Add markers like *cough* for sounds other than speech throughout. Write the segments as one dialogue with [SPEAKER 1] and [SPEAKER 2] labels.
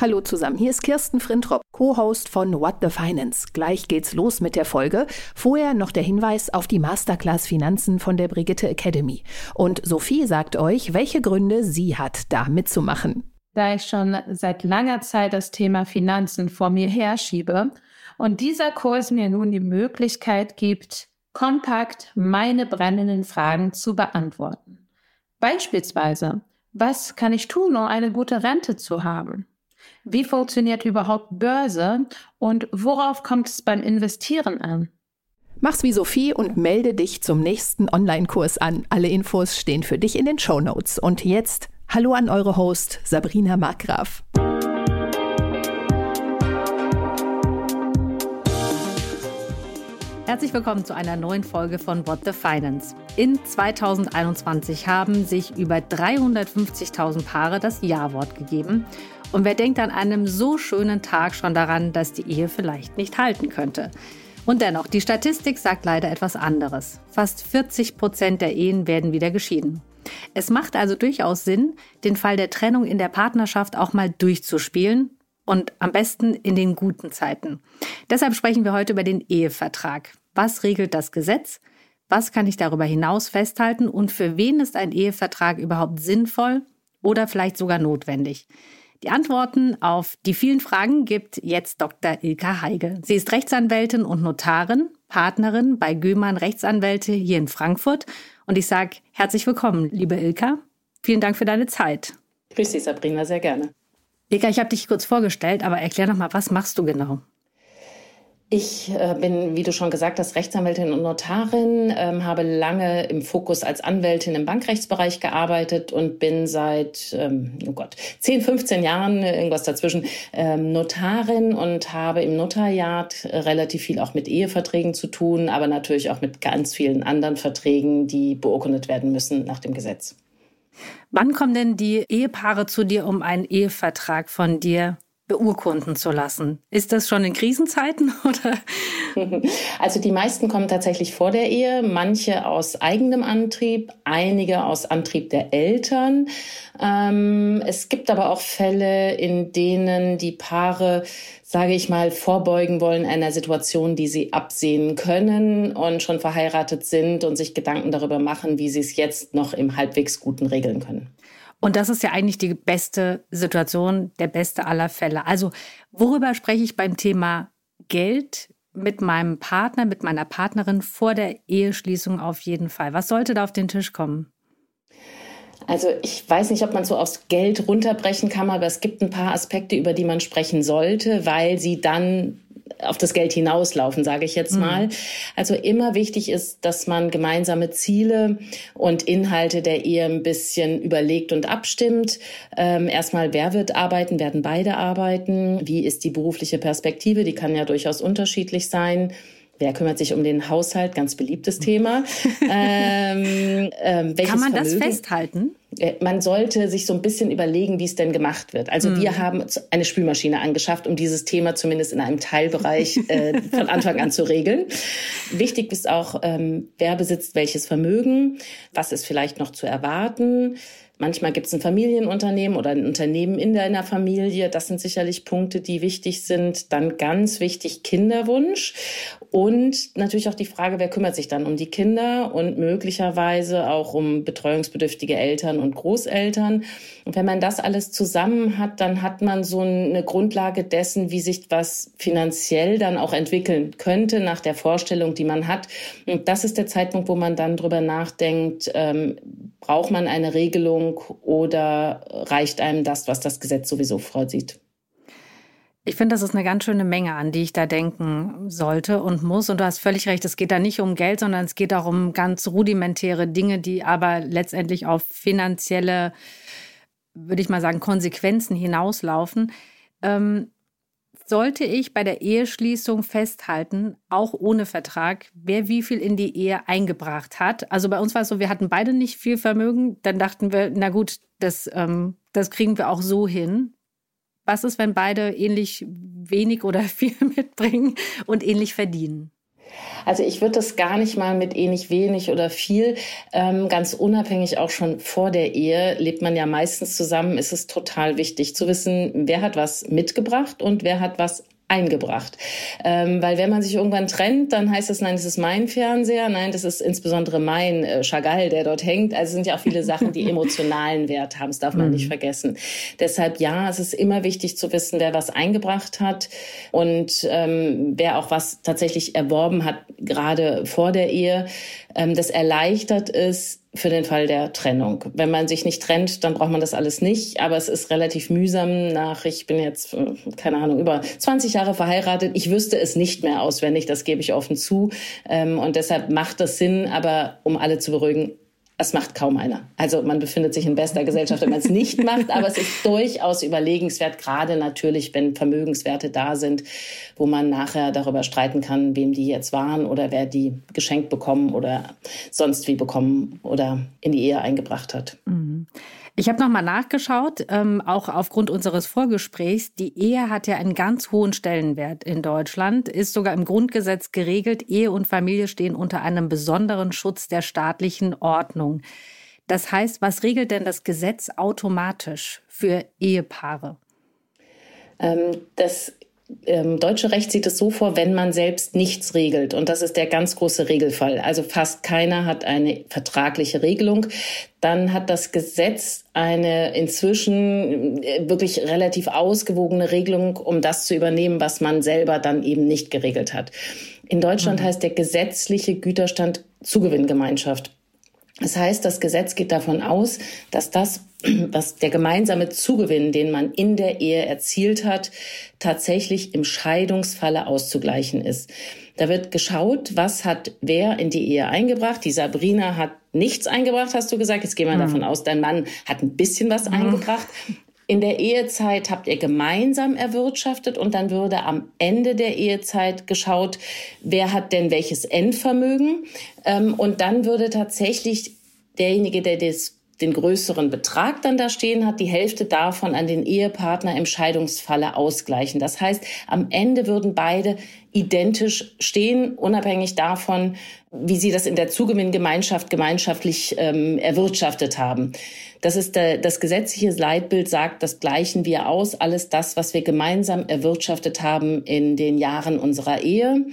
[SPEAKER 1] Hallo zusammen, hier ist Kirsten Frintrop, Co-Host von What the Finance. Gleich geht's los mit der Folge. Vorher noch der Hinweis auf die Masterclass Finanzen von der Brigitte Academy. Und Sophie sagt euch, welche Gründe sie hat, da mitzumachen.
[SPEAKER 2] Da ich schon seit langer Zeit das Thema Finanzen vor mir herschiebe und dieser Kurs mir nun die Möglichkeit gibt, kompakt meine brennenden Fragen zu beantworten. Beispielsweise, was kann ich tun, um eine gute Rente zu haben? Wie funktioniert überhaupt Börse und worauf kommt es beim Investieren an?
[SPEAKER 1] Mach's wie Sophie und melde dich zum nächsten Online-Kurs an. Alle Infos stehen für dich in den Show Notes. Und jetzt Hallo an eure Host Sabrina Markgraf.
[SPEAKER 3] Herzlich willkommen zu einer neuen Folge von What the Finance. In 2021 haben sich über 350.000 Paare das Ja-Wort gegeben. Und wer denkt an einem so schönen Tag schon daran, dass die Ehe vielleicht nicht halten könnte? Und dennoch, die Statistik sagt leider etwas anderes. Fast 40 Prozent der Ehen werden wieder geschieden. Es macht also durchaus Sinn, den Fall der Trennung in der Partnerschaft auch mal durchzuspielen und am besten in den guten Zeiten. Deshalb sprechen wir heute über den Ehevertrag. Was regelt das Gesetz? Was kann ich darüber hinaus festhalten? Und für wen ist ein Ehevertrag überhaupt sinnvoll oder vielleicht sogar notwendig? Die Antworten auf die vielen Fragen gibt jetzt Dr. Ilka Heige. Sie ist Rechtsanwältin und Notarin, Partnerin bei Gömann Rechtsanwälte hier in Frankfurt. Und ich sage herzlich willkommen, liebe Ilka. Vielen Dank für deine Zeit.
[SPEAKER 4] Grüß dich, Sabrina, sehr gerne.
[SPEAKER 3] Ilka, ich habe dich kurz vorgestellt, aber erklär noch mal, was machst du genau?
[SPEAKER 4] Ich äh, bin, wie du schon gesagt hast, Rechtsanwältin und Notarin, ähm, habe lange im Fokus als Anwältin im Bankrechtsbereich gearbeitet und bin seit, ähm, oh Gott, 10, 15 Jahren, äh, irgendwas dazwischen, ähm, Notarin und habe im Notariat relativ viel auch mit Eheverträgen zu tun, aber natürlich auch mit ganz vielen anderen Verträgen, die beurkundet werden müssen nach dem Gesetz.
[SPEAKER 3] Wann kommen denn die Ehepaare zu dir, um einen Ehevertrag von dir beurkunden zu lassen. Ist das schon in Krisenzeiten *laughs* oder? *laughs*
[SPEAKER 4] Also die meisten kommen tatsächlich vor der Ehe, manche aus eigenem Antrieb, einige aus Antrieb der Eltern. Ähm, es gibt aber auch Fälle, in denen die Paare sage ich mal, vorbeugen wollen einer Situation, die sie absehen können und schon verheiratet sind und sich Gedanken darüber machen, wie sie es jetzt noch im halbwegs Guten regeln können.
[SPEAKER 3] Und das ist ja eigentlich die beste Situation, der beste aller Fälle. Also worüber spreche ich beim Thema Geld mit meinem Partner, mit meiner Partnerin vor der Eheschließung auf jeden Fall? Was sollte da auf den Tisch kommen?
[SPEAKER 4] Also ich weiß nicht, ob man so aufs Geld runterbrechen kann, aber es gibt ein paar Aspekte, über die man sprechen sollte, weil sie dann auf das Geld hinauslaufen, sage ich jetzt mhm. mal. Also immer wichtig ist, dass man gemeinsame Ziele und Inhalte der Ehe ein bisschen überlegt und abstimmt. Ähm, erstmal, wer wird arbeiten? Werden beide arbeiten? Wie ist die berufliche Perspektive? Die kann ja durchaus unterschiedlich sein. Wer kümmert sich um den Haushalt? Ganz beliebtes Thema. *laughs*
[SPEAKER 3] ähm, ähm, Kann man Vermögen? das festhalten?
[SPEAKER 4] Äh, man sollte sich so ein bisschen überlegen, wie es denn gemacht wird. Also mhm. wir haben eine Spülmaschine angeschafft, um dieses Thema zumindest in einem Teilbereich äh, von Anfang an zu regeln. Wichtig ist auch, ähm, wer besitzt welches Vermögen, was ist vielleicht noch zu erwarten. Manchmal gibt es ein Familienunternehmen oder ein Unternehmen in deiner Familie. Das sind sicherlich Punkte, die wichtig sind. Dann ganz wichtig Kinderwunsch und natürlich auch die Frage, wer kümmert sich dann um die Kinder und möglicherweise auch um betreuungsbedürftige Eltern und Großeltern. Und wenn man das alles zusammen hat, dann hat man so eine Grundlage dessen, wie sich was finanziell dann auch entwickeln könnte nach der Vorstellung, die man hat. Und das ist der Zeitpunkt, wo man dann drüber nachdenkt, ähm, braucht man eine Regelung oder reicht einem das, was das Gesetz sowieso vorsieht?
[SPEAKER 3] Ich finde, das ist eine ganz schöne Menge, an die ich da denken sollte und muss. Und du hast völlig recht, es geht da nicht um Geld, sondern es geht auch um ganz rudimentäre Dinge, die aber letztendlich auf finanzielle, würde ich mal sagen, Konsequenzen hinauslaufen. Ähm, sollte ich bei der Eheschließung festhalten, auch ohne Vertrag, wer wie viel in die Ehe eingebracht hat. Also bei uns war es so, wir hatten beide nicht viel Vermögen. Dann dachten wir, na gut, das, ähm, das kriegen wir auch so hin. Was ist, wenn beide ähnlich wenig oder *laughs* viel mitbringen und ähnlich verdienen?
[SPEAKER 4] Also ich würde das gar nicht mal mit nicht wenig oder viel, ähm, ganz unabhängig auch schon vor der Ehe, lebt man ja meistens zusammen, ist es total wichtig zu wissen, wer hat was mitgebracht und wer hat was eingebracht. Ähm, weil wenn man sich irgendwann trennt, dann heißt es, nein, das ist mein Fernseher, nein, das ist insbesondere mein äh, Chagall, der dort hängt. Also sind ja auch viele Sachen, die *laughs* emotionalen Wert haben, das darf man mhm. nicht vergessen. Deshalb ja, es ist immer wichtig zu wissen, wer was eingebracht hat und ähm, wer auch was tatsächlich erworben hat, gerade vor der Ehe. Ähm, das erleichtert es, für den Fall der Trennung. Wenn man sich nicht trennt, dann braucht man das alles nicht. Aber es ist relativ mühsam nach, ich bin jetzt, äh, keine Ahnung, über 20 Jahre verheiratet. Ich wüsste es nicht mehr auswendig, das gebe ich offen zu. Ähm, und deshalb macht das Sinn, aber um alle zu beruhigen, es macht kaum einer. Also man befindet sich in bester Gesellschaft, wenn man es nicht macht, aber es ist *laughs* durchaus überlegenswert, gerade natürlich, wenn Vermögenswerte da sind, wo man nachher darüber streiten kann, wem die jetzt waren oder wer die geschenkt bekommen oder sonst wie bekommen oder in die Ehe eingebracht hat.
[SPEAKER 3] Mhm. Ich habe nochmal nachgeschaut, ähm, auch aufgrund unseres Vorgesprächs. Die Ehe hat ja einen ganz hohen Stellenwert in Deutschland, ist sogar im Grundgesetz geregelt. Ehe und Familie stehen unter einem besonderen Schutz der staatlichen Ordnung. Das heißt, was regelt denn das Gesetz automatisch für Ehepaare?
[SPEAKER 4] Ähm, das ähm, deutsche Recht sieht es so vor, wenn man selbst nichts regelt. Und das ist der ganz große Regelfall. Also fast keiner hat eine vertragliche Regelung. Dann hat das Gesetz eine inzwischen äh, wirklich relativ ausgewogene Regelung, um das zu übernehmen, was man selber dann eben nicht geregelt hat. In Deutschland mhm. heißt der gesetzliche Güterstand Zugewinngemeinschaft. Das heißt, das Gesetz geht davon aus, dass das, *clears throat* was der gemeinsame Zugewinn, den man in der Ehe erzielt hat, tatsächlich im Scheidungsfalle auszugleichen ist. Da wird geschaut, was hat wer in die Ehe eingebracht. Die Sabrina hat nichts eingebracht, hast du gesagt. Jetzt gehen wir mhm. davon aus, dein Mann hat ein bisschen was mhm. eingebracht. In der Ehezeit habt ihr gemeinsam erwirtschaftet und dann würde am Ende der Ehezeit geschaut, wer hat denn welches Endvermögen. Ähm, und dann würde tatsächlich derjenige, der das den größeren Betrag dann da stehen hat, die Hälfte davon an den Ehepartner im Scheidungsfalle ausgleichen. Das heißt, am Ende würden beide identisch stehen, unabhängig davon, wie sie das in der Zugewinngemeinschaft gemeinschaftlich ähm, erwirtschaftet haben. Das ist der, das gesetzliche Leitbild sagt, das gleichen wir aus, alles das, was wir gemeinsam erwirtschaftet haben in den Jahren unserer Ehe.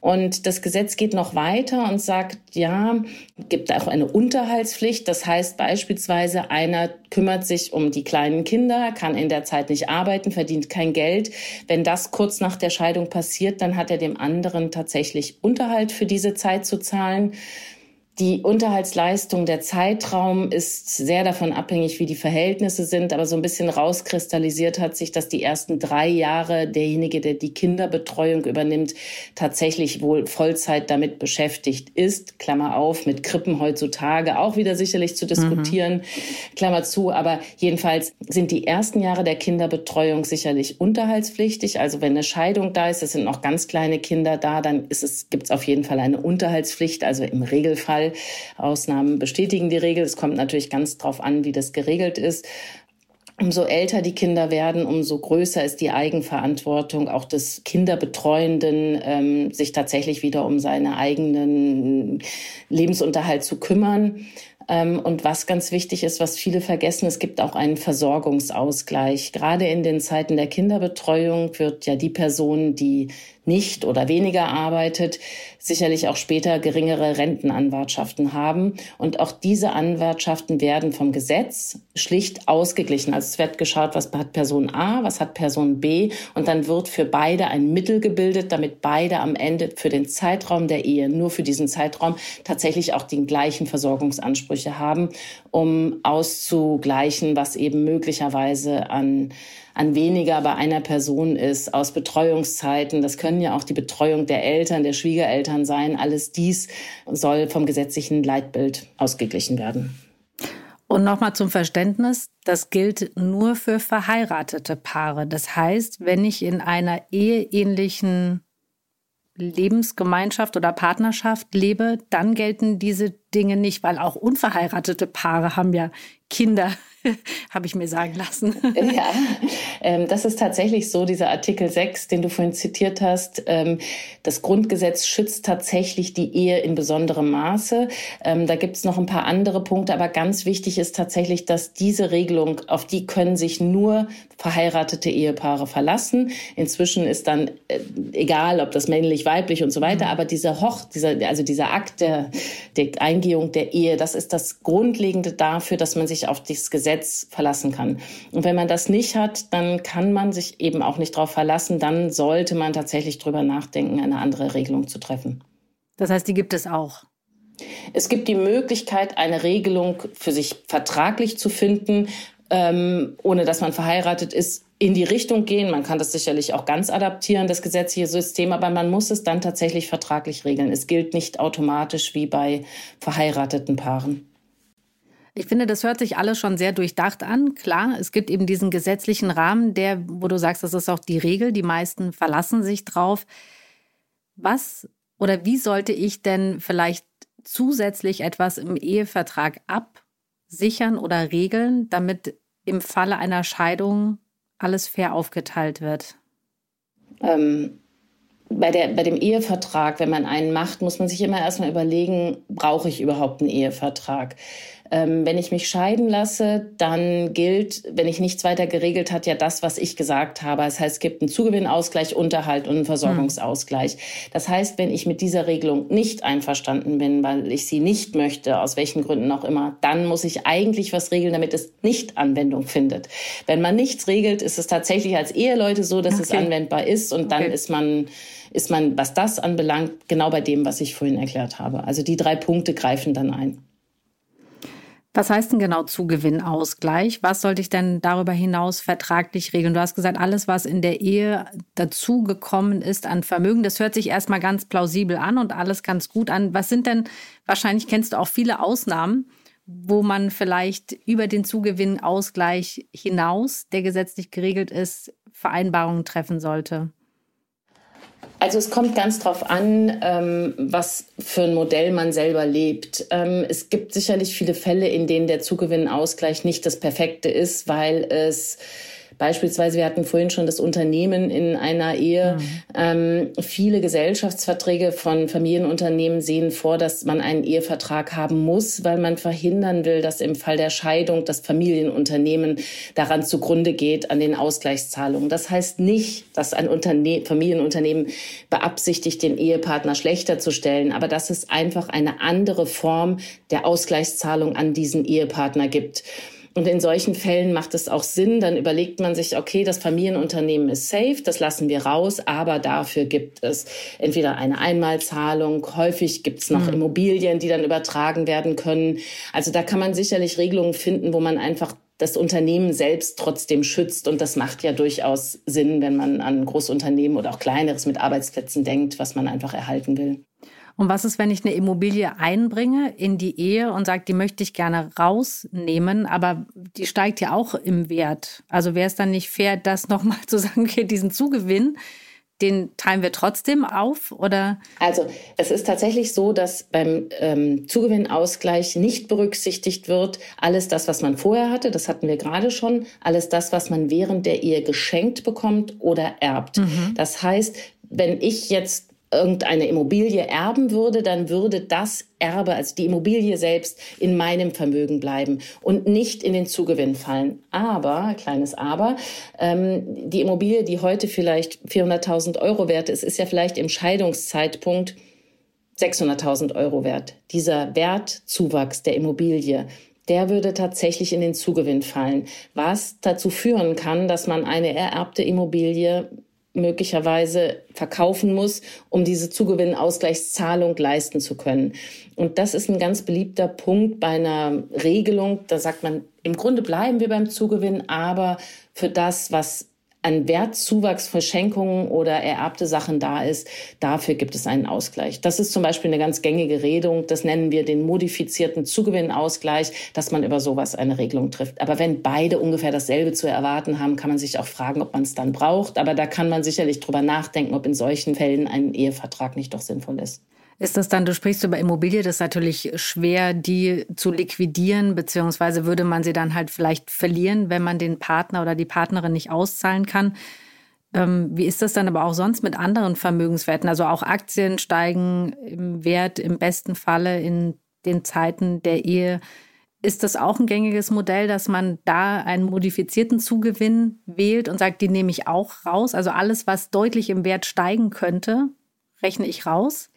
[SPEAKER 4] Und das Gesetz geht noch weiter und sagt, ja, gibt auch eine Unterhaltspflicht. Das heißt beispielsweise, einer kümmert sich um die kleinen Kinder, kann in der Zeit nicht arbeiten, verdient kein Geld. Wenn das kurz nach der Scheidung passiert, dann hat er dem anderen tatsächlich Unterhalt für diese Zeit zu zahlen. Die Unterhaltsleistung, der Zeitraum ist sehr davon abhängig, wie die Verhältnisse sind, aber so ein bisschen rauskristallisiert hat sich, dass die ersten drei Jahre derjenige, der die Kinderbetreuung übernimmt, tatsächlich wohl Vollzeit damit beschäftigt ist. Klammer auf, mit Krippen heutzutage auch wieder sicherlich zu diskutieren, mhm. Klammer zu. Aber jedenfalls sind die ersten Jahre der Kinderbetreuung sicherlich unterhaltspflichtig. Also wenn eine Scheidung da ist, es sind noch ganz kleine Kinder da, dann ist es, gibt es auf jeden Fall eine Unterhaltspflicht, also im Regelfall Ausnahmen bestätigen die Regel. Es kommt natürlich ganz drauf an, wie das geregelt ist. Umso älter die Kinder werden, umso größer ist die Eigenverantwortung auch des Kinderbetreuenden, ähm, sich tatsächlich wieder um seinen eigenen Lebensunterhalt zu kümmern. Ähm, und was ganz wichtig ist, was viele vergessen, es gibt auch einen Versorgungsausgleich. Gerade in den Zeiten der Kinderbetreuung wird ja die Person, die nicht oder weniger arbeitet, sicherlich auch später geringere Rentenanwartschaften haben. Und auch diese Anwartschaften werden vom Gesetz schlicht ausgeglichen. Also es wird geschaut, was hat Person A, was hat Person B. Und dann wird für beide ein Mittel gebildet, damit beide am Ende für den Zeitraum der Ehe, nur für diesen Zeitraum, tatsächlich auch die gleichen Versorgungsansprüche haben, um auszugleichen, was eben möglicherweise an an weniger bei einer Person ist, aus Betreuungszeiten. Das können ja auch die Betreuung der Eltern, der Schwiegereltern sein. Alles dies soll vom gesetzlichen Leitbild ausgeglichen werden.
[SPEAKER 3] Und nochmal zum Verständnis, das gilt nur für verheiratete Paare. Das heißt, wenn ich in einer eheähnlichen Lebensgemeinschaft oder Partnerschaft lebe, dann gelten diese Dinge nicht, weil auch unverheiratete Paare haben ja Kinder, *laughs* habe ich mir sagen lassen.
[SPEAKER 4] Ja, ähm, das ist tatsächlich so, dieser Artikel 6, den du vorhin zitiert hast. Ähm, das Grundgesetz schützt tatsächlich die Ehe in besonderem Maße. Ähm, da gibt es noch ein paar andere Punkte, aber ganz wichtig ist tatsächlich, dass diese Regelung, auf die können sich nur verheiratete Ehepaare verlassen. Inzwischen ist dann äh, egal, ob das männlich, weiblich und so weiter, mhm. aber dieser Hoch, dieser, also dieser Akt der, der Eingehung der Ehe, das ist das Grundlegende dafür, dass man sich auf dieses Gesetz verlassen kann. Und wenn man das nicht hat, dann kann man sich eben auch nicht darauf verlassen. Dann sollte man tatsächlich drüber nachdenken, eine andere Regelung zu treffen.
[SPEAKER 3] Das heißt, die gibt es auch.
[SPEAKER 4] Es gibt die Möglichkeit, eine Regelung für sich vertraglich zu finden, ähm, ohne dass man verheiratet ist, in die Richtung gehen. Man kann das sicherlich auch ganz adaptieren, das gesetzliche System, aber man muss es dann tatsächlich vertraglich regeln. Es gilt nicht automatisch wie bei verheirateten Paaren.
[SPEAKER 3] Ich finde, das hört sich alles schon sehr durchdacht an. Klar, es gibt eben diesen gesetzlichen Rahmen, der, wo du sagst, das ist auch die Regel. Die meisten verlassen sich drauf. Was oder wie sollte ich denn vielleicht zusätzlich etwas im Ehevertrag absichern oder regeln, damit im Falle einer Scheidung alles fair aufgeteilt wird?
[SPEAKER 4] Ähm, bei, der, bei dem Ehevertrag, wenn man einen macht, muss man sich immer erstmal überlegen, brauche ich überhaupt einen Ehevertrag? Ähm, wenn ich mich scheiden lasse, dann gilt, wenn ich nichts weiter geregelt hat, ja das, was ich gesagt habe. Das heißt, es gibt einen Zugewinnausgleich, Unterhalt und einen Versorgungsausgleich. Das heißt, wenn ich mit dieser Regelung nicht einverstanden bin, weil ich sie nicht möchte, aus welchen Gründen auch immer, dann muss ich eigentlich was regeln, damit es nicht Anwendung findet. Wenn man nichts regelt, ist es tatsächlich als Eheleute so, dass okay. es anwendbar ist und dann okay. ist man ist man, was das anbelangt, genau bei dem, was ich vorhin erklärt habe. Also die drei Punkte greifen dann ein.
[SPEAKER 3] Was heißt denn genau Zugewinnausgleich? Was sollte ich denn darüber hinaus vertraglich regeln? Du hast gesagt, alles, was in der Ehe dazugekommen ist an Vermögen, das hört sich erstmal ganz plausibel an und alles ganz gut an. Was sind denn, wahrscheinlich kennst du auch viele Ausnahmen, wo man vielleicht über den Zugewinnausgleich hinaus, der gesetzlich geregelt ist, Vereinbarungen treffen sollte?
[SPEAKER 4] Also es kommt ganz drauf an, ähm, was für ein Modell man selber lebt. Ähm, es gibt sicherlich viele Fälle, in denen der Zugewinnausgleich nicht das Perfekte ist, weil es Beispielsweise, wir hatten vorhin schon das Unternehmen in einer Ehe. Mhm. Ähm, viele Gesellschaftsverträge von Familienunternehmen sehen vor, dass man einen Ehevertrag haben muss, weil man verhindern will, dass im Fall der Scheidung das Familienunternehmen daran zugrunde geht, an den Ausgleichszahlungen. Das heißt nicht, dass ein Unterne Familienunternehmen beabsichtigt, den Ehepartner schlechter zu stellen, aber dass es einfach eine andere Form der Ausgleichszahlung an diesen Ehepartner gibt. Und in solchen Fällen macht es auch Sinn, dann überlegt man sich, okay, das Familienunternehmen ist safe, das lassen wir raus, aber dafür gibt es entweder eine Einmalzahlung, häufig gibt es noch mhm. Immobilien, die dann übertragen werden können. Also da kann man sicherlich Regelungen finden, wo man einfach das Unternehmen selbst trotzdem schützt. Und das macht ja durchaus Sinn, wenn man an Großunternehmen oder auch kleineres mit Arbeitsplätzen denkt, was man einfach erhalten will.
[SPEAKER 3] Und was ist, wenn ich eine Immobilie einbringe in die Ehe und sage, die möchte ich gerne rausnehmen, aber die steigt ja auch im Wert. Also wäre es dann nicht fair, das nochmal zu sagen, okay, diesen Zugewinn, den teilen wir trotzdem auf oder?
[SPEAKER 4] Also es ist tatsächlich so, dass beim ähm, Zugewinnausgleich nicht berücksichtigt wird, alles das, was man vorher hatte, das hatten wir gerade schon, alles das, was man während der Ehe geschenkt bekommt oder erbt. Mhm. Das heißt, wenn ich jetzt irgendeine Immobilie erben würde, dann würde das Erbe, also die Immobilie selbst, in meinem Vermögen bleiben und nicht in den Zugewinn fallen. Aber, kleines Aber, ähm, die Immobilie, die heute vielleicht 400.000 Euro wert ist, ist ja vielleicht im Scheidungszeitpunkt 600.000 Euro wert. Dieser Wertzuwachs der Immobilie, der würde tatsächlich in den Zugewinn fallen, was dazu führen kann, dass man eine ererbte Immobilie möglicherweise verkaufen muss, um diese Zugewinnausgleichszahlung leisten zu können. Und das ist ein ganz beliebter Punkt bei einer Regelung. Da sagt man, im Grunde bleiben wir beim Zugewinn, aber für das, was an Wertzuwachs, Verschenkungen oder ererbte Sachen da ist, dafür gibt es einen Ausgleich. Das ist zum Beispiel eine ganz gängige Redung. Das nennen wir den modifizierten Zugewinnausgleich, dass man über sowas eine Regelung trifft. Aber wenn beide ungefähr dasselbe zu erwarten haben, kann man sich auch fragen, ob man es dann braucht. Aber da kann man sicherlich drüber nachdenken, ob in solchen Fällen ein Ehevertrag nicht doch sinnvoll ist.
[SPEAKER 3] Ist das dann, du sprichst über Immobilie, das ist natürlich schwer, die zu liquidieren, beziehungsweise würde man sie dann halt vielleicht verlieren, wenn man den Partner oder die Partnerin nicht auszahlen kann. Ähm, wie ist das dann aber auch sonst mit anderen Vermögenswerten? Also auch Aktien steigen im Wert im besten Falle in den Zeiten der Ehe. Ist das auch ein gängiges Modell, dass man da einen modifizierten Zugewinn wählt und sagt, die nehme ich auch raus? Also alles, was deutlich im Wert steigen könnte, rechne ich raus?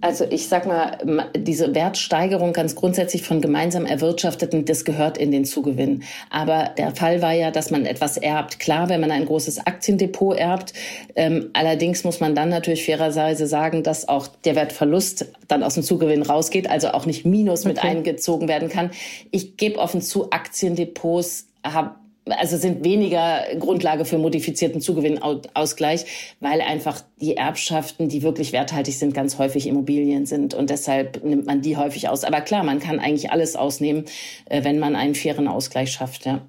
[SPEAKER 4] Also ich sag mal, diese Wertsteigerung ganz grundsätzlich von gemeinsam erwirtschafteten, das gehört in den Zugewinn. Aber der Fall war ja, dass man etwas erbt. Klar, wenn man ein großes Aktiendepot erbt. Ähm, allerdings muss man dann natürlich fairerweise sagen, dass auch der Wertverlust dann aus dem Zugewinn rausgeht, also auch nicht Minus okay. mit eingezogen werden kann. Ich gebe offen zu, Aktiendepots habe also sind weniger Grundlage für modifizierten Zugewinnausgleich, weil einfach die Erbschaften, die wirklich werthaltig sind, ganz häufig Immobilien sind und deshalb nimmt man die häufig aus. Aber klar, man kann eigentlich alles ausnehmen, äh, wenn man einen fairen Ausgleich schafft. Ja.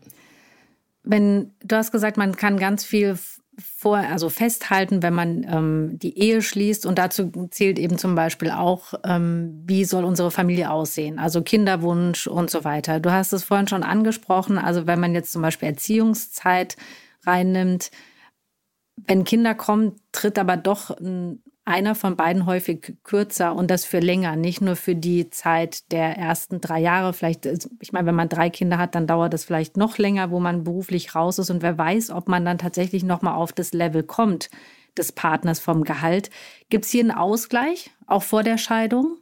[SPEAKER 3] Wenn du hast gesagt, man kann ganz viel vor, also festhalten, wenn man ähm, die Ehe schließt. Und dazu zählt eben zum Beispiel auch, ähm, wie soll unsere Familie aussehen? Also Kinderwunsch und so weiter. Du hast es vorhin schon angesprochen. Also wenn man jetzt zum Beispiel Erziehungszeit reinnimmt, wenn Kinder kommen, tritt aber doch ein einer von beiden häufig kürzer und das für länger, nicht nur für die Zeit der ersten drei Jahre. Vielleicht, ich meine, wenn man drei Kinder hat, dann dauert das vielleicht noch länger, wo man beruflich raus ist und wer weiß, ob man dann tatsächlich nochmal auf das Level kommt des Partners vom Gehalt. Gibt es hier einen Ausgleich, auch vor der Scheidung?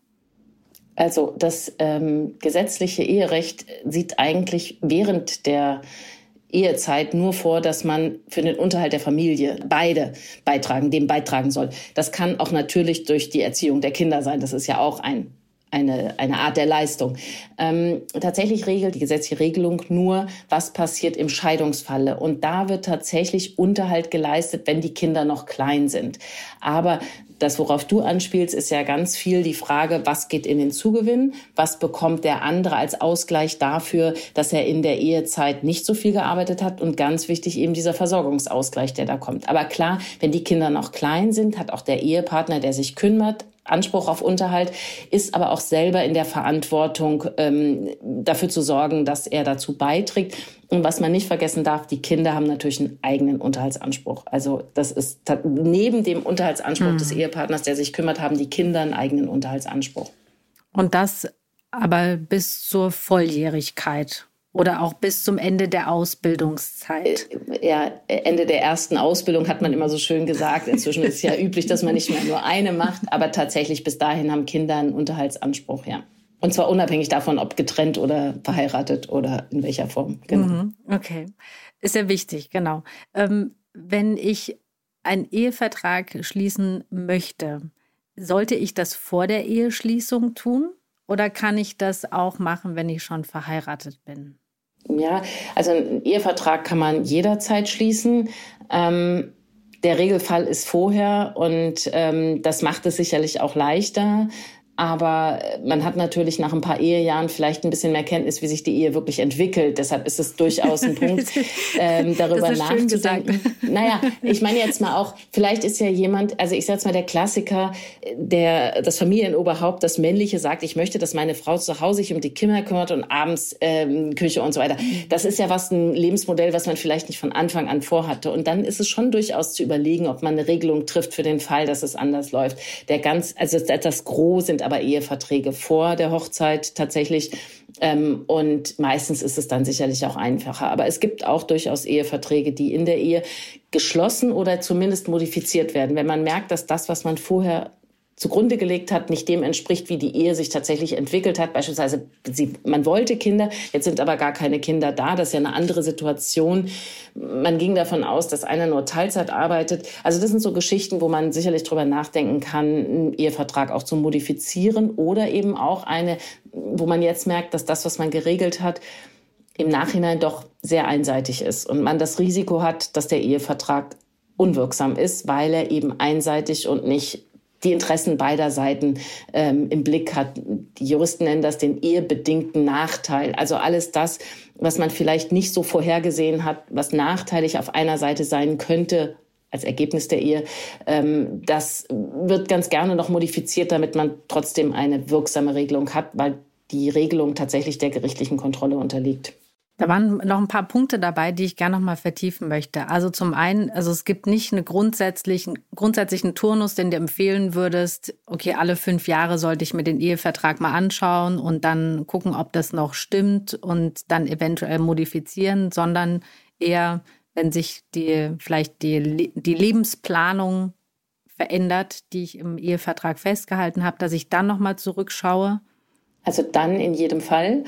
[SPEAKER 4] Also das ähm, gesetzliche Eherecht sieht eigentlich während der Ehezeit nur vor, dass man für den Unterhalt der Familie beide beitragen, dem beitragen soll. Das kann auch natürlich durch die Erziehung der Kinder sein. Das ist ja auch ein eine, eine Art der Leistung. Ähm, tatsächlich regelt die gesetzliche Regelung nur, was passiert im Scheidungsfalle. Und da wird tatsächlich Unterhalt geleistet, wenn die Kinder noch klein sind. Aber das, worauf du anspielst, ist ja ganz viel die Frage, was geht in den Zugewinn? Was bekommt der andere als Ausgleich dafür, dass er in der Ehezeit nicht so viel gearbeitet hat? Und ganz wichtig eben dieser Versorgungsausgleich, der da kommt. Aber klar, wenn die Kinder noch klein sind, hat auch der Ehepartner, der sich kümmert, Anspruch auf Unterhalt, ist aber auch selber in der Verantwortung, ähm, dafür zu sorgen, dass er dazu beiträgt. Und was man nicht vergessen darf, die Kinder haben natürlich einen eigenen Unterhaltsanspruch. Also das ist neben dem Unterhaltsanspruch mhm. des Ehepartners, der sich kümmert, haben die Kinder einen eigenen Unterhaltsanspruch.
[SPEAKER 3] Und das aber bis zur Volljährigkeit oder auch bis zum Ende der Ausbildungszeit?
[SPEAKER 4] Äh, ja, Ende der ersten Ausbildung hat man immer so schön gesagt. Inzwischen ist es ja *laughs* üblich, dass man nicht mehr nur eine macht, aber tatsächlich bis dahin haben Kinder einen Unterhaltsanspruch, ja. Und zwar unabhängig davon, ob getrennt oder verheiratet oder in welcher Form.
[SPEAKER 3] Genau. Mhm, okay. Ist ja wichtig, genau. Ähm, wenn ich einen Ehevertrag schließen möchte, sollte ich das vor der Eheschließung tun? Oder kann ich das auch machen, wenn ich schon verheiratet bin?
[SPEAKER 4] Ja, also einen Ehevertrag kann man jederzeit schließen. Ähm, der Regelfall ist vorher und ähm, das macht es sicherlich auch leichter. Aber man hat natürlich nach ein paar Ehejahren vielleicht ein bisschen mehr Kenntnis, wie sich die Ehe wirklich entwickelt. Deshalb ist es durchaus ein Punkt, *laughs* ähm, darüber nachzudenken. Naja, ich meine jetzt mal auch, vielleicht ist ja jemand, also ich sage jetzt mal der Klassiker, der das Familienoberhaupt, das Männliche sagt, ich möchte, dass meine Frau zu Hause sich um die Kinder kümmert und abends ähm, Küche und so weiter. Das ist ja was ein Lebensmodell, was man vielleicht nicht von Anfang an vorhatte. Und dann ist es schon durchaus zu überlegen, ob man eine Regelung trifft für den Fall, dass es anders läuft. Der ganz, also das Gros aber Eheverträge vor der Hochzeit tatsächlich. Ähm, und meistens ist es dann sicherlich auch einfacher. Aber es gibt auch durchaus Eheverträge, die in der Ehe geschlossen oder zumindest modifiziert werden. Wenn man merkt, dass das, was man vorher zugrunde gelegt hat, nicht dem entspricht, wie die Ehe sich tatsächlich entwickelt hat. Beispielsweise, sie, man wollte Kinder, jetzt sind aber gar keine Kinder da. Das ist ja eine andere Situation. Man ging davon aus, dass einer nur Teilzeit arbeitet. Also das sind so Geschichten, wo man sicherlich drüber nachdenken kann, einen Ehevertrag auch zu modifizieren oder eben auch eine, wo man jetzt merkt, dass das, was man geregelt hat, im Nachhinein doch sehr einseitig ist und man das Risiko hat, dass der Ehevertrag unwirksam ist, weil er eben einseitig und nicht die Interessen beider Seiten ähm, im Blick hat. Die Juristen nennen das den ehebedingten Nachteil. Also alles das, was man vielleicht nicht so vorhergesehen hat, was nachteilig auf einer Seite sein könnte, als Ergebnis der Ehe. Ähm, das wird ganz gerne noch modifiziert, damit man trotzdem eine wirksame Regelung hat, weil die Regelung tatsächlich der gerichtlichen Kontrolle unterliegt.
[SPEAKER 3] Da waren noch ein paar Punkte dabei, die ich gerne noch mal vertiefen möchte. Also zum einen, also es gibt nicht einen grundsätzlichen, grundsätzlichen Turnus, den du empfehlen würdest, okay, alle fünf Jahre sollte ich mir den Ehevertrag mal anschauen und dann gucken, ob das noch stimmt und dann eventuell modifizieren, sondern eher, wenn sich die, vielleicht die, die Lebensplanung verändert, die ich im Ehevertrag festgehalten habe, dass ich dann noch mal zurückschaue
[SPEAKER 4] also dann in jedem Fall.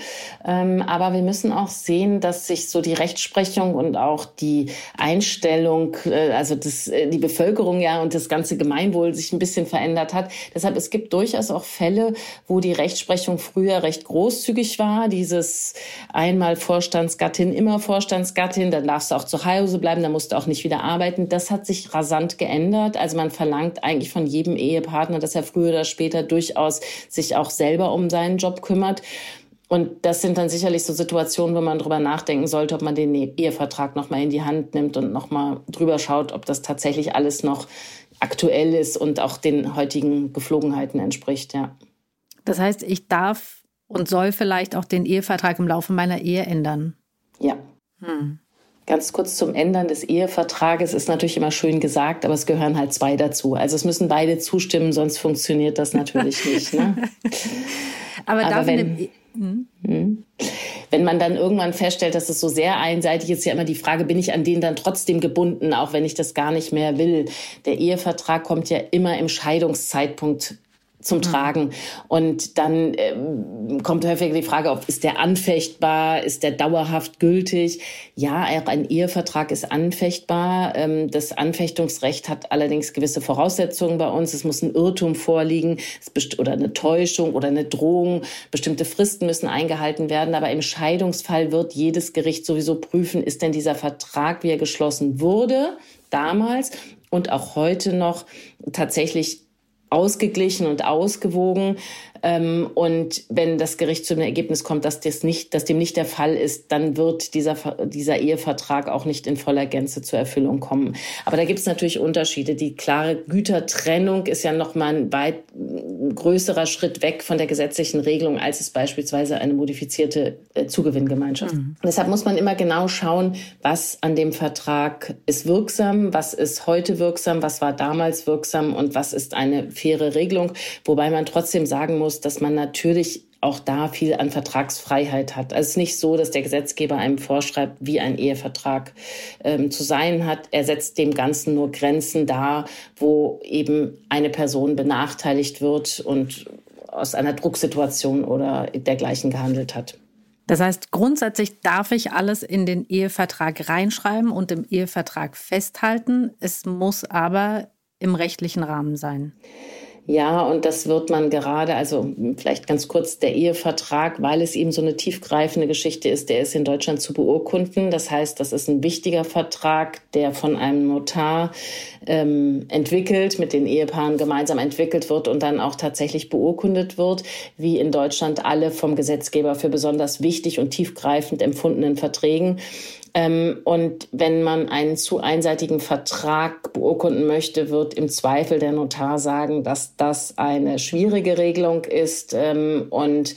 [SPEAKER 4] Ähm, aber wir müssen auch sehen, dass sich so die Rechtsprechung und auch die Einstellung, äh, also das, äh, die Bevölkerung ja und das ganze Gemeinwohl sich ein bisschen verändert hat. Deshalb, es gibt durchaus auch Fälle, wo die Rechtsprechung früher recht großzügig war. Dieses einmal Vorstandsgattin, immer Vorstandsgattin, dann darfst du auch zu Hause bleiben, dann musst du auch nicht wieder arbeiten. Das hat sich rasant geändert. Also man verlangt eigentlich von jedem Ehepartner, dass er früher oder später durchaus sich auch selber um seinen Job Job kümmert. Und das sind dann sicherlich so Situationen, wo man drüber nachdenken sollte, ob man den Ehevertrag nochmal in die Hand nimmt und nochmal drüber schaut, ob das tatsächlich alles noch aktuell ist und auch den heutigen Geflogenheiten entspricht, ja.
[SPEAKER 3] Das heißt, ich darf und soll vielleicht auch den Ehevertrag im Laufe meiner Ehe ändern.
[SPEAKER 4] Ja. Hm. Ganz kurz zum Ändern des Ehevertrages ist natürlich immer schön gesagt, aber es gehören halt zwei dazu. Also es müssen beide zustimmen, sonst funktioniert das natürlich nicht. Ne? *laughs*
[SPEAKER 3] aber, aber wenn,
[SPEAKER 4] e- hm? hm? wenn man dann irgendwann feststellt, dass es so sehr einseitig ist, ja immer die Frage, bin ich an den dann trotzdem gebunden, auch wenn ich das gar nicht mehr will. Der Ehevertrag kommt ja immer im Scheidungszeitpunkt zum mhm. Tragen. Und dann ähm, kommt häufig die Frage auf, ist der anfechtbar, ist der dauerhaft gültig? Ja, auch ein Ehevertrag ist anfechtbar. Ähm, das Anfechtungsrecht hat allerdings gewisse Voraussetzungen bei uns. Es muss ein Irrtum vorliegen oder eine Täuschung oder eine Drohung. Bestimmte Fristen müssen eingehalten werden. Aber im Scheidungsfall wird jedes Gericht sowieso prüfen, ist denn dieser Vertrag, wie er geschlossen wurde, damals und auch heute noch tatsächlich ausgeglichen und ausgewogen. Ähm, und wenn das Gericht zu dem Ergebnis kommt, dass das nicht, dass dem nicht der Fall ist, dann wird dieser, dieser Ehevertrag auch nicht in voller Gänze zur Erfüllung kommen. Aber da gibt es natürlich Unterschiede. Die klare Gütertrennung ist ja nochmal ein weit größerer Schritt weg von der gesetzlichen Regelung, als es beispielsweise eine modifizierte äh, Zugewinngemeinschaft. Mhm. Deshalb muss man immer genau schauen, was an dem Vertrag ist wirksam, was ist heute wirksam, was war damals wirksam und was ist eine faire Regelung. Wobei man trotzdem sagen muss, muss, dass man natürlich auch da viel an Vertragsfreiheit hat. Also es ist nicht so, dass der Gesetzgeber einem vorschreibt, wie ein Ehevertrag ähm, zu sein hat. Er setzt dem Ganzen nur Grenzen dar, wo eben eine Person benachteiligt wird und aus einer Drucksituation oder dergleichen gehandelt hat.
[SPEAKER 3] Das heißt, grundsätzlich darf ich alles in den Ehevertrag reinschreiben und im Ehevertrag festhalten. Es muss aber im rechtlichen Rahmen sein.
[SPEAKER 4] Ja, und das wird man gerade, also vielleicht ganz kurz, der Ehevertrag, weil es eben so eine tiefgreifende Geschichte ist, der ist in Deutschland zu beurkunden. Das heißt, das ist ein wichtiger Vertrag, der von einem Notar ähm, entwickelt, mit den Ehepaaren gemeinsam entwickelt wird und dann auch tatsächlich beurkundet wird, wie in Deutschland alle vom Gesetzgeber für besonders wichtig und tiefgreifend empfundenen Verträgen. Ähm, und wenn man einen zu einseitigen Vertrag beurkunden möchte, wird im Zweifel der Notar sagen, dass das eine schwierige Regelung ist ähm, und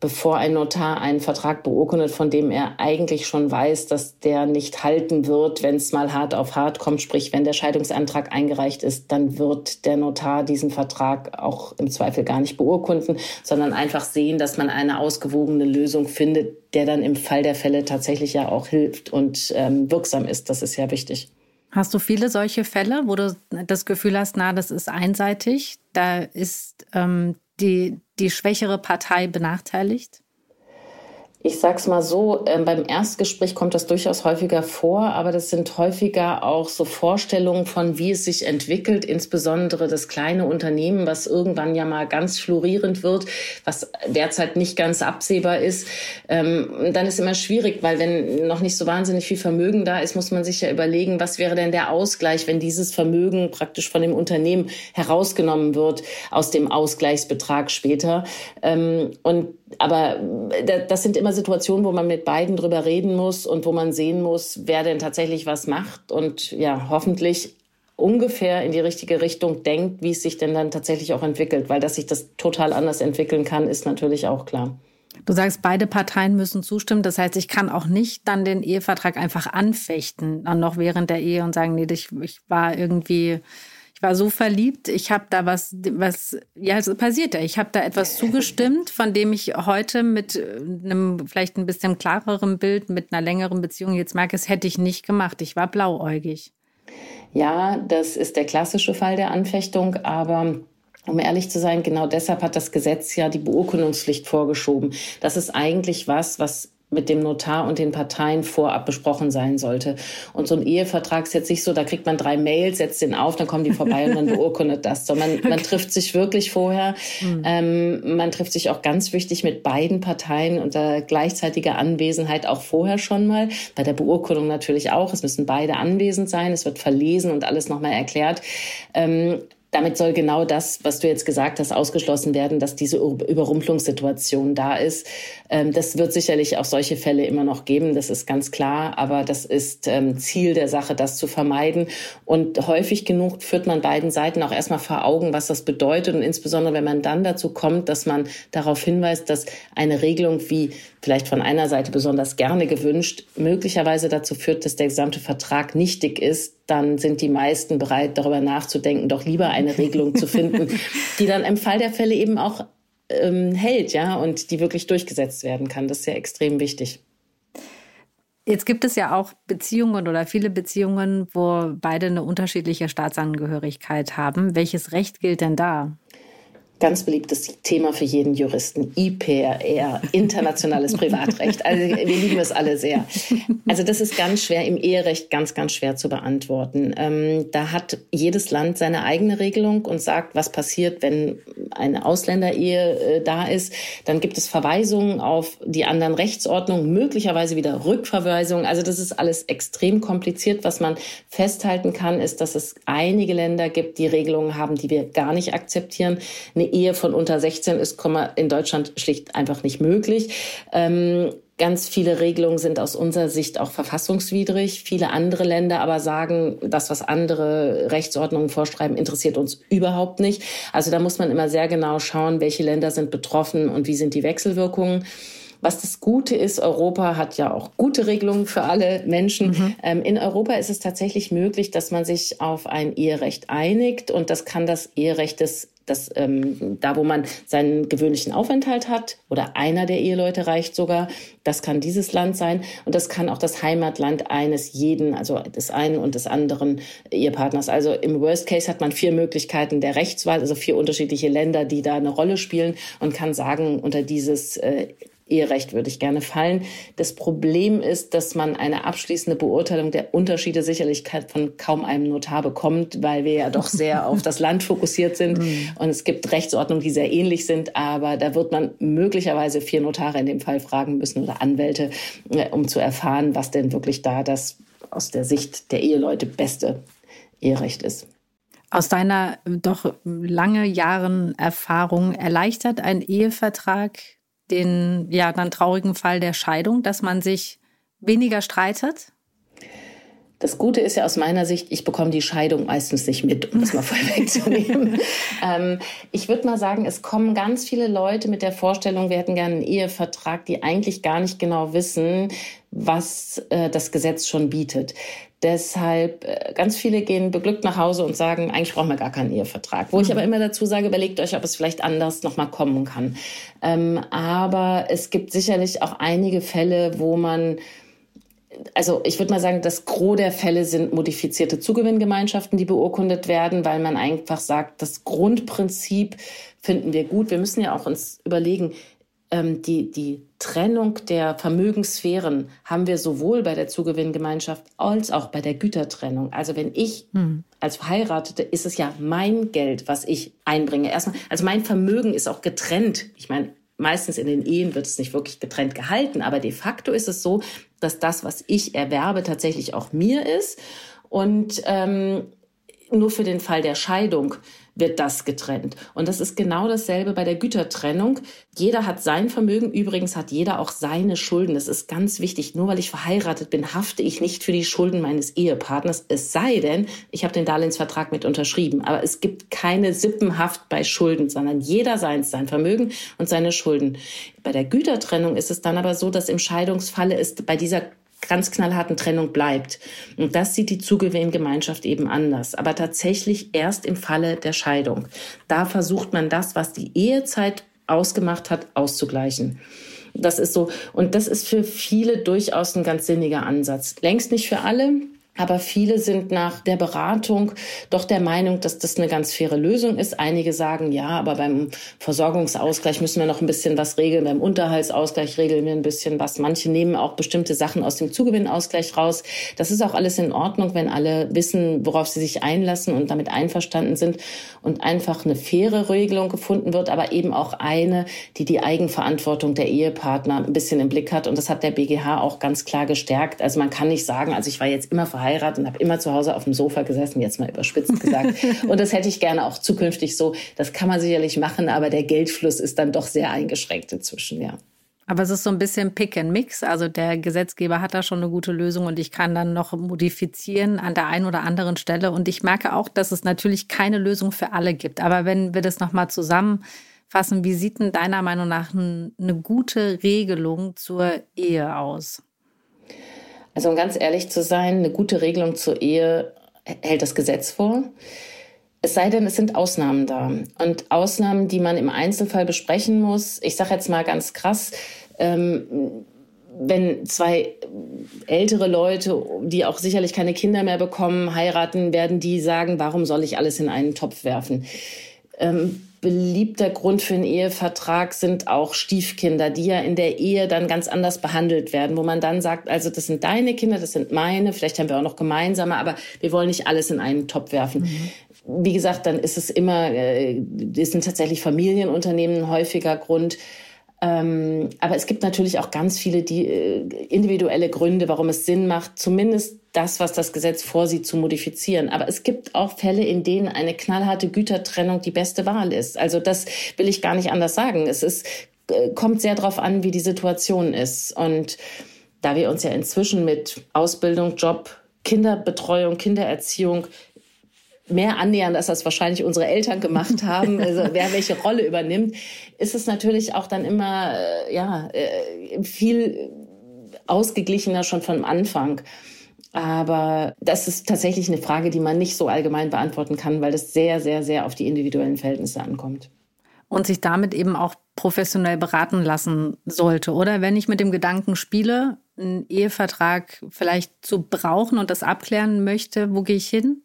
[SPEAKER 4] bevor ein Notar einen Vertrag beurkundet, von dem er eigentlich schon weiß, dass der nicht halten wird, wenn es mal hart auf hart kommt. Sprich, wenn der Scheidungsantrag eingereicht ist, dann wird der Notar diesen Vertrag auch im Zweifel gar nicht beurkunden, sondern einfach sehen, dass man eine ausgewogene Lösung findet, der dann im Fall der Fälle tatsächlich ja auch hilft und ähm, wirksam ist. Das ist ja wichtig.
[SPEAKER 3] Hast du viele solche Fälle, wo du das Gefühl hast, na, das ist einseitig, da ist ähm, die, die schwächere Partei benachteiligt?
[SPEAKER 4] Ich sag's mal so, äh, beim Erstgespräch kommt das durchaus häufiger vor, aber das sind häufiger auch so Vorstellungen von, wie es sich entwickelt, insbesondere das kleine Unternehmen, was irgendwann ja mal ganz florierend wird, was derzeit nicht ganz absehbar ist. Ähm, dann ist immer schwierig, weil wenn noch nicht so wahnsinnig viel Vermögen da ist, muss man sich ja überlegen, was wäre denn der Ausgleich, wenn dieses Vermögen praktisch von dem Unternehmen herausgenommen wird aus dem Ausgleichsbetrag später. Ähm, und aber das sind immer Situationen, wo man mit beiden drüber reden muss und wo man sehen muss, wer denn tatsächlich was macht und ja, hoffentlich ungefähr in die richtige Richtung denkt, wie es sich denn dann tatsächlich auch entwickelt. Weil dass sich das total anders entwickeln kann, ist natürlich auch klar.
[SPEAKER 3] Du sagst, beide Parteien müssen zustimmen. Das heißt, ich kann auch nicht dann den Ehevertrag einfach anfechten, dann noch während der Ehe und sagen, nee, ich, ich war irgendwie, ich war so verliebt, ich habe da was, was, ja, es passiert ja. Ich habe da etwas zugestimmt, von dem ich heute mit einem vielleicht ein bisschen klareren Bild, mit einer längeren Beziehung jetzt merke, es hätte ich nicht gemacht. Ich war blauäugig.
[SPEAKER 4] Ja, das ist der klassische Fall der Anfechtung, aber um ehrlich zu sein, genau deshalb hat das Gesetz ja die Beurkundungspflicht vorgeschoben. Das ist eigentlich was, was mit dem Notar und den Parteien vorab besprochen sein sollte. Und so ein Ehevertrag ist jetzt nicht so, da kriegt man drei Mails, setzt den auf, dann kommen die vorbei und man beurkundet *laughs* das. So, man, man trifft sich wirklich vorher. Mhm. Ähm, man trifft sich auch ganz wichtig mit beiden Parteien unter gleichzeitiger Anwesenheit auch vorher schon mal. Bei der Beurkundung natürlich auch. Es müssen beide anwesend sein. Es wird verlesen und alles nochmal erklärt. Ähm, damit soll genau das, was du jetzt gesagt hast, ausgeschlossen werden, dass diese Überrumpelungssituation da ist. Ähm, das wird sicherlich auch solche Fälle immer noch geben, das ist ganz klar, aber das ist ähm, Ziel der Sache, das zu vermeiden. Und häufig genug führt man beiden Seiten auch erstmal vor Augen, was das bedeutet. Und insbesondere, wenn man dann dazu kommt, dass man darauf hinweist, dass eine Regelung wie vielleicht von einer Seite besonders gerne gewünscht, möglicherweise dazu führt, dass der gesamte Vertrag nichtig ist, dann sind die meisten bereit, darüber nachzudenken, doch lieber eine Regelung zu finden, *laughs* die dann im Fall der Fälle eben auch ähm, hält, ja, und die wirklich durchgesetzt werden kann. Das ist ja extrem wichtig.
[SPEAKER 3] Jetzt gibt es ja auch Beziehungen oder viele Beziehungen, wo beide eine unterschiedliche Staatsangehörigkeit haben. Welches Recht gilt denn da?
[SPEAKER 4] Ganz beliebtes Thema für jeden Juristen. IPRR, internationales *laughs* Privatrecht. Also wir lieben es alle sehr. Also das ist ganz schwer, im Eherecht ganz, ganz schwer zu beantworten. Ähm, da hat jedes Land seine eigene Regelung und sagt, was passiert, wenn eine Ausländerehe äh, da ist. Dann gibt es Verweisungen auf die anderen Rechtsordnungen, möglicherweise wieder Rückverweisungen. Also das ist alles extrem kompliziert. Was man festhalten kann, ist, dass es einige Länder gibt, die Regelungen haben, die wir gar nicht akzeptieren. Eine Ehe von unter 16 ist in Deutschland schlicht einfach nicht möglich. Ähm, Ganz viele Regelungen sind aus unserer Sicht auch verfassungswidrig. Viele andere Länder aber sagen, das, was andere Rechtsordnungen vorschreiben, interessiert uns überhaupt nicht. Also da muss man immer sehr genau schauen, welche Länder sind betroffen und wie sind die Wechselwirkungen. Was das Gute ist, Europa hat ja auch gute Regelungen für alle Menschen. Mhm. Ähm, in Europa ist es tatsächlich möglich, dass man sich auf ein Eherecht einigt und das kann das Eherecht des das, ähm, da, wo man seinen gewöhnlichen Aufenthalt hat oder einer der Eheleute reicht sogar, das kann dieses Land sein und das kann auch das Heimatland eines jeden, also des einen und des anderen Ehepartners. Also im Worst Case hat man vier Möglichkeiten der Rechtswahl, also vier unterschiedliche Länder, die da eine Rolle spielen und kann sagen, unter dieses äh, Eherecht würde ich gerne fallen. Das Problem ist, dass man eine abschließende Beurteilung der Unterschiede sicherlich von kaum einem Notar bekommt, weil wir ja doch *laughs* sehr auf das Land fokussiert sind. Mhm. Und es gibt Rechtsordnungen, die sehr ähnlich sind, aber da wird man möglicherweise vier Notare in dem Fall fragen müssen oder Anwälte, äh, um zu erfahren, was denn wirklich da das aus der Sicht der Eheleute beste Eherecht ist.
[SPEAKER 3] Aus deiner doch lange Jahren Erfahrung erleichtert ein Ehevertrag den ja dann traurigen Fall der Scheidung, dass man sich weniger streitet?
[SPEAKER 4] Das Gute ist ja aus meiner Sicht, ich bekomme die Scheidung meistens nicht mit, um das mal *laughs* vorwegzunehmen. *laughs* ähm, ich würde mal sagen, es kommen ganz viele Leute mit der Vorstellung, wir hätten gerne einen Ehevertrag, die eigentlich gar nicht genau wissen, was äh, das Gesetz schon bietet. Deshalb, äh, ganz viele gehen beglückt nach Hause und sagen, eigentlich brauchen wir gar keinen Ehevertrag. Wo mhm. ich aber immer dazu sage, überlegt euch, ob es vielleicht anders nochmal kommen kann. Ähm, aber es gibt sicherlich auch einige Fälle, wo man also ich würde mal sagen, das Gros der Fälle sind modifizierte Zugewinngemeinschaften, die beurkundet werden, weil man einfach sagt, das Grundprinzip finden wir gut. Wir müssen ja auch uns überlegen, die, die Trennung der Vermögenssphären haben wir sowohl bei der Zugewinngemeinschaft als auch bei der Gütertrennung. Also wenn ich hm. als Verheiratete ist es ja mein Geld, was ich einbringe. Erstmal, also mein Vermögen ist auch getrennt. Ich meine, meistens in den Ehen wird es nicht wirklich getrennt gehalten, aber de facto ist es so, dass das, was ich erwerbe, tatsächlich auch mir ist. Und ähm, nur für den Fall der Scheidung wird das getrennt. Und das ist genau dasselbe bei der Gütertrennung. Jeder hat sein Vermögen, übrigens hat jeder auch seine Schulden. Das ist ganz wichtig. Nur weil ich verheiratet bin, hafte ich nicht für die Schulden meines Ehepartners. Es sei denn, ich habe den Darlehensvertrag mit unterschrieben. Aber es gibt keine Sippenhaft bei Schulden, sondern jeder seins, sein Vermögen und seine Schulden. Bei der Gütertrennung ist es dann aber so, dass im Scheidungsfalle ist bei dieser ganz knallharten Trennung bleibt. Und das sieht die Zugewinngemeinschaft eben anders. Aber tatsächlich erst im Falle der Scheidung. Da versucht man das, was die Ehezeit ausgemacht hat, auszugleichen. Das ist so. Und das ist für viele durchaus ein ganz sinniger Ansatz. Längst nicht für alle. Aber viele sind nach der Beratung doch der Meinung, dass das eine ganz faire Lösung ist. Einige sagen, ja, aber beim Versorgungsausgleich müssen wir noch ein bisschen was regeln. Beim Unterhaltsausgleich regeln wir ein bisschen was. Manche nehmen auch bestimmte Sachen aus dem Zugewinnausgleich raus. Das ist auch alles in Ordnung, wenn alle wissen, worauf sie sich einlassen und damit einverstanden sind und einfach eine faire Regelung gefunden wird, aber eben auch eine, die die Eigenverantwortung der Ehepartner ein bisschen im Blick hat. Und das hat der BGH auch ganz klar gestärkt. Also man kann nicht sagen, also ich war jetzt immer verheiratet, verheiratet und habe immer zu Hause auf dem Sofa gesessen, jetzt mal überspitzt gesagt. *laughs* und das hätte ich gerne auch zukünftig so. Das kann man sicherlich machen, aber der Geldfluss ist dann doch sehr eingeschränkt inzwischen, ja.
[SPEAKER 3] Aber es ist so ein bisschen Pick and Mix. Also der Gesetzgeber hat da schon eine gute Lösung und ich kann dann noch modifizieren an der einen oder anderen Stelle. Und ich merke auch, dass es natürlich keine Lösung für alle gibt. Aber wenn wir das nochmal zusammenfassen, wie sieht denn deiner Meinung nach eine gute Regelung zur Ehe aus?
[SPEAKER 4] Also um ganz ehrlich zu sein, eine gute Regelung zur Ehe hält das Gesetz vor. Es sei denn, es sind Ausnahmen da. Und Ausnahmen, die man im Einzelfall besprechen muss. Ich sage jetzt mal ganz krass, ähm, wenn zwei ältere Leute, die auch sicherlich keine Kinder mehr bekommen, heiraten, werden die sagen, warum soll ich alles in einen Topf werfen? Ähm, beliebter Grund für einen Ehevertrag sind auch Stiefkinder, die ja in der Ehe dann ganz anders behandelt werden, wo man dann sagt, also das sind deine Kinder, das sind meine, vielleicht haben wir auch noch gemeinsame, aber wir wollen nicht alles in einen Topf werfen. Mhm. Wie gesagt, dann ist es immer, äh, es sind tatsächlich Familienunternehmen ein häufiger Grund. Ähm, aber es gibt natürlich auch ganz viele die, äh, individuelle Gründe, warum es Sinn macht, zumindest das, was das Gesetz vorsieht, zu modifizieren. Aber es gibt auch Fälle, in denen eine knallharte Gütertrennung die beste Wahl ist. Also das will ich gar nicht anders sagen. Es ist, äh, kommt sehr darauf an, wie die Situation ist. Und da wir uns ja inzwischen mit Ausbildung, Job, Kinderbetreuung, Kindererziehung mehr annähern, als das wahrscheinlich unsere Eltern gemacht haben, *laughs* also wer welche Rolle übernimmt, ist es natürlich auch dann immer äh, ja äh, viel ausgeglichener schon von Anfang. Aber das ist tatsächlich eine Frage, die man nicht so allgemein beantworten kann, weil das sehr, sehr, sehr auf die individuellen Verhältnisse ankommt.
[SPEAKER 3] Und sich damit eben auch professionell beraten lassen sollte, oder? Wenn ich mit dem Gedanken spiele, einen Ehevertrag vielleicht zu brauchen und das abklären möchte, wo gehe ich hin?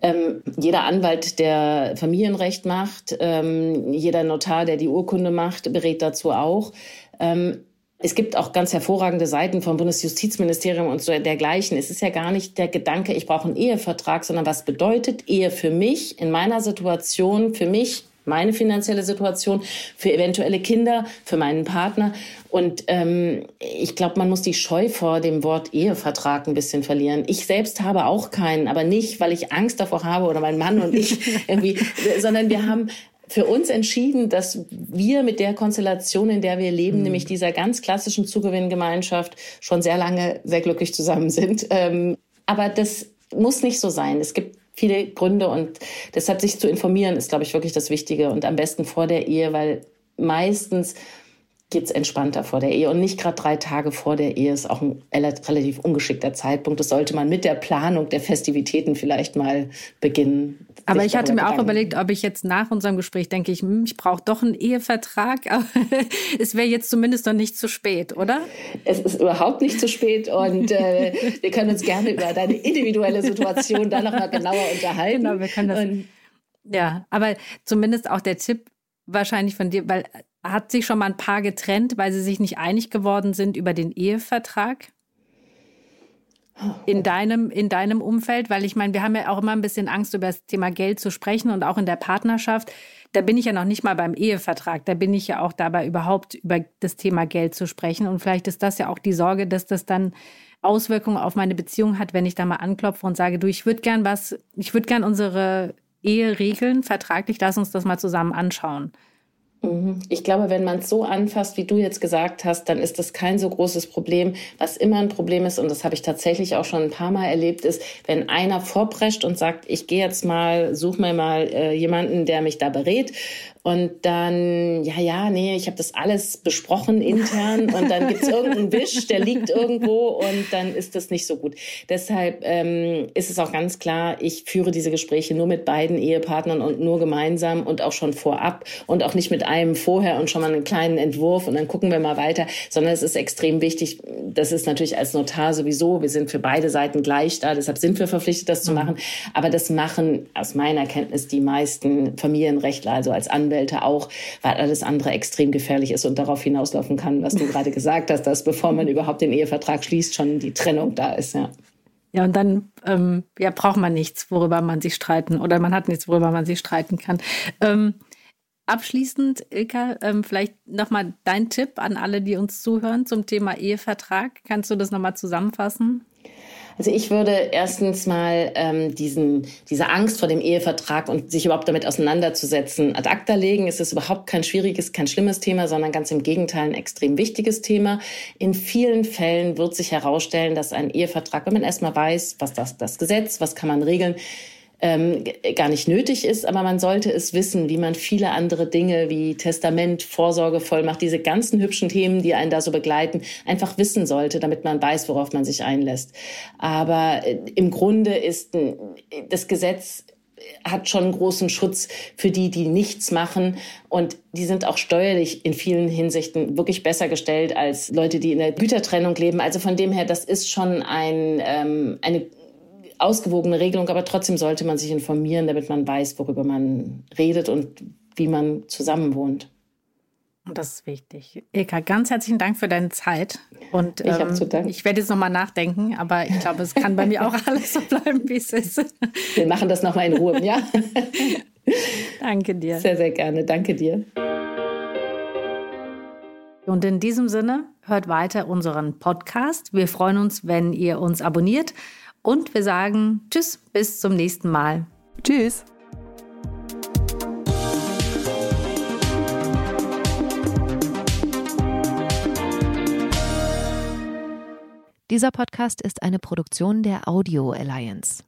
[SPEAKER 4] Ähm, jeder Anwalt, der Familienrecht macht, ähm, jeder Notar, der die Urkunde macht, berät dazu auch. Ähm, es gibt auch ganz hervorragende Seiten vom Bundesjustizministerium und so dergleichen. Es ist ja gar nicht der Gedanke, ich brauche einen Ehevertrag, sondern was bedeutet Ehe für mich in meiner Situation, für mich meine finanzielle Situation, für eventuelle Kinder, für meinen Partner. Und ähm, ich glaube, man muss die Scheu vor dem Wort Ehevertrag ein bisschen verlieren. Ich selbst habe auch keinen, aber nicht, weil ich Angst davor habe oder mein Mann und ich *laughs* irgendwie, sondern wir haben für uns entschieden, dass wir mit der Konstellation, in der wir leben, mhm. nämlich dieser ganz klassischen Zugewinngemeinschaft, schon sehr lange sehr glücklich zusammen sind. Ähm, aber das muss nicht so sein. Es gibt viele Gründe und deshalb sich zu informieren ist, glaube ich, wirklich das Wichtige und am besten vor der Ehe, weil meistens geht's entspannter vor der Ehe und nicht gerade drei Tage vor der Ehe ist auch ein relativ ungeschickter Zeitpunkt. Das sollte man mit der Planung der Festivitäten vielleicht mal beginnen.
[SPEAKER 3] Aber ich hatte mir auch überlegt, ob ich jetzt nach unserem Gespräch denke, ich, hm, ich brauche doch einen Ehevertrag. *laughs* Aber es wäre jetzt zumindest noch nicht zu spät, oder?
[SPEAKER 4] Es ist überhaupt nicht zu spät und äh, wir können uns gerne über deine individuelle Situation da noch mal genauer unterhalten. Genau, wir können das. Und
[SPEAKER 3] ja, aber zumindest auch der Tipp wahrscheinlich von dir, weil hat sich schon mal ein Paar getrennt, weil sie sich nicht einig geworden sind über den Ehevertrag? In deinem, in deinem Umfeld? Weil ich meine, wir haben ja auch immer ein bisschen Angst, über das Thema Geld zu sprechen und auch in der Partnerschaft. Da bin ich ja noch nicht mal beim Ehevertrag. Da bin ich ja auch dabei, überhaupt über das Thema Geld zu sprechen. Und vielleicht ist das ja auch die Sorge, dass das dann Auswirkungen auf meine Beziehung hat, wenn ich da mal anklopfe und sage, du, ich würde gern was, ich würde gern unsere Ehe regeln, vertraglich, lass uns das mal zusammen anschauen.
[SPEAKER 4] Mhm. Ich glaube, wenn man es so anfasst, wie du jetzt gesagt hast, dann ist das kein so großes Problem. Was immer ein Problem ist, und das habe ich tatsächlich auch schon ein paar Mal erlebt, ist, wenn einer vorprescht und sagt, ich gehe jetzt mal, such mir mal äh, jemanden, der mich da berät und dann, ja, ja, nee, ich habe das alles besprochen intern *laughs* und dann gibt's irgendeinen Wisch, der liegt irgendwo und dann ist das nicht so gut. Deshalb ähm, ist es auch ganz klar, ich führe diese Gespräche nur mit beiden Ehepartnern und nur gemeinsam und auch schon vorab und auch nicht mit einem vorher und schon mal einen kleinen Entwurf und dann gucken wir mal weiter, sondern es ist extrem wichtig, das ist natürlich als Notar sowieso, wir sind für beide Seiten gleich da, deshalb sind wir verpflichtet, das zu mhm. machen. Aber das machen aus meiner Kenntnis die meisten Familienrechtler, also als Anwälte, Anwälte auch, weil alles andere extrem gefährlich ist und darauf hinauslaufen kann, was du gerade gesagt hast, dass bevor man überhaupt den Ehevertrag schließt, schon die Trennung da ist, ja.
[SPEAKER 3] Ja, und dann ähm, ja, braucht man nichts, worüber man sich streiten oder man hat nichts, worüber man sich streiten kann. Ähm, abschließend, Ilka, ähm, vielleicht nochmal dein Tipp an alle, die uns zuhören zum Thema Ehevertrag. Kannst du das nochmal zusammenfassen?
[SPEAKER 4] Also ich würde erstens mal ähm, diesen, diese Angst vor dem Ehevertrag und sich überhaupt damit auseinanderzusetzen ad acta legen. Es ist überhaupt kein schwieriges, kein schlimmes Thema, sondern ganz im Gegenteil ein extrem wichtiges Thema. In vielen Fällen wird sich herausstellen, dass ein Ehevertrag, wenn man erstmal weiß, was das, das Gesetz, was kann man regeln, ähm, gar nicht nötig ist, aber man sollte es wissen, wie man viele andere Dinge wie Testament, Vorsorge, Vollmacht, diese ganzen hübschen Themen, die einen da so begleiten, einfach wissen sollte, damit man weiß, worauf man sich einlässt. Aber äh, im Grunde ist das Gesetz hat schon großen Schutz für die, die nichts machen. Und die sind auch steuerlich in vielen Hinsichten wirklich besser gestellt als Leute, die in der Gütertrennung leben. Also von dem her, das ist schon ein, ähm, eine ausgewogene Regelung, aber trotzdem sollte man sich informieren, damit man weiß, worüber man redet und wie man zusammen wohnt.
[SPEAKER 3] Und das ist wichtig. Eka, ganz herzlichen Dank für deine Zeit. Und
[SPEAKER 4] ich, ähm,
[SPEAKER 3] ich werde jetzt nochmal nachdenken, aber ich glaube, es kann bei mir auch *laughs* alles so bleiben, wie es ist.
[SPEAKER 4] Wir machen das nochmal in Ruhe, ja? *laughs*
[SPEAKER 3] Danke dir.
[SPEAKER 4] Sehr, sehr gerne. Danke dir.
[SPEAKER 3] Und in diesem Sinne, hört weiter unseren Podcast. Wir freuen uns, wenn ihr uns abonniert und wir sagen Tschüss, bis zum nächsten Mal.
[SPEAKER 1] Tschüss.
[SPEAKER 5] Dieser Podcast ist eine Produktion der Audio Alliance.